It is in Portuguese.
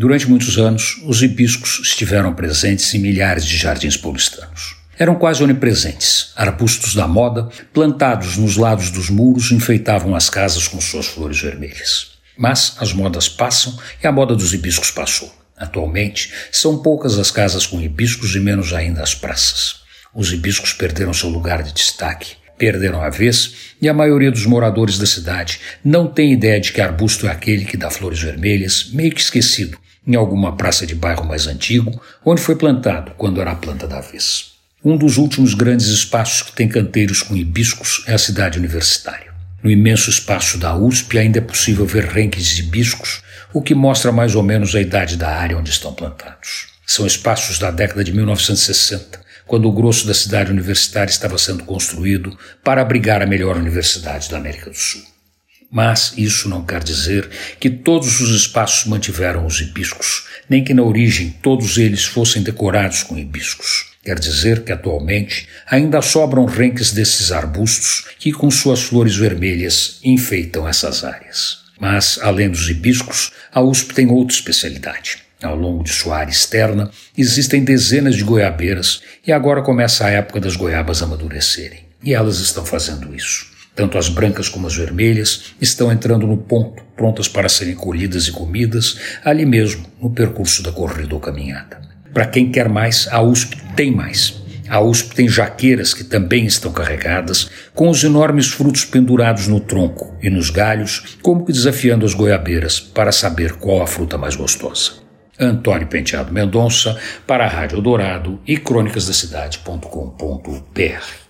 Durante muitos anos, os hibiscos estiveram presentes em milhares de jardins paulistanos. Eram quase onipresentes. Arbustos da moda, plantados nos lados dos muros, enfeitavam as casas com suas flores vermelhas. Mas as modas passam e a moda dos hibiscos passou. Atualmente, são poucas as casas com hibiscos e menos ainda as praças. Os hibiscos perderam seu lugar de destaque, perderam a vez e a maioria dos moradores da cidade não tem ideia de que arbusto é aquele que dá flores vermelhas, meio que esquecido, em alguma praça de bairro mais antigo, onde foi plantado quando era a planta da vez. Um dos últimos grandes espaços que tem canteiros com hibiscos é a cidade universitária. No imenso espaço da USP ainda é possível ver renques de hibiscos, o que mostra mais ou menos a idade da área onde estão plantados. São espaços da década de 1960, quando o grosso da cidade universitária estava sendo construído para abrigar a melhor universidade da América do Sul. Mas isso não quer dizer que todos os espaços mantiveram os hibiscos, nem que na origem todos eles fossem decorados com hibiscos. Quer dizer que atualmente ainda sobram renques desses arbustos que, com suas flores vermelhas, enfeitam essas áreas. Mas, além dos hibiscos, a USP tem outra especialidade. Ao longo de sua área externa, existem dezenas de goiabeiras e agora começa a época das goiabas amadurecerem. E elas estão fazendo isso. Tanto as brancas como as vermelhas estão entrando no ponto, prontas para serem colhidas e comidas ali mesmo, no percurso da corrida ou caminhada. Para quem quer mais, a USP tem mais. A USP tem jaqueiras que também estão carregadas, com os enormes frutos pendurados no tronco e nos galhos, como que desafiando as goiabeiras para saber qual a fruta mais gostosa. Antônio Penteado Mendonça, para a Rádio Dourado e crônicasdacidade.com.br.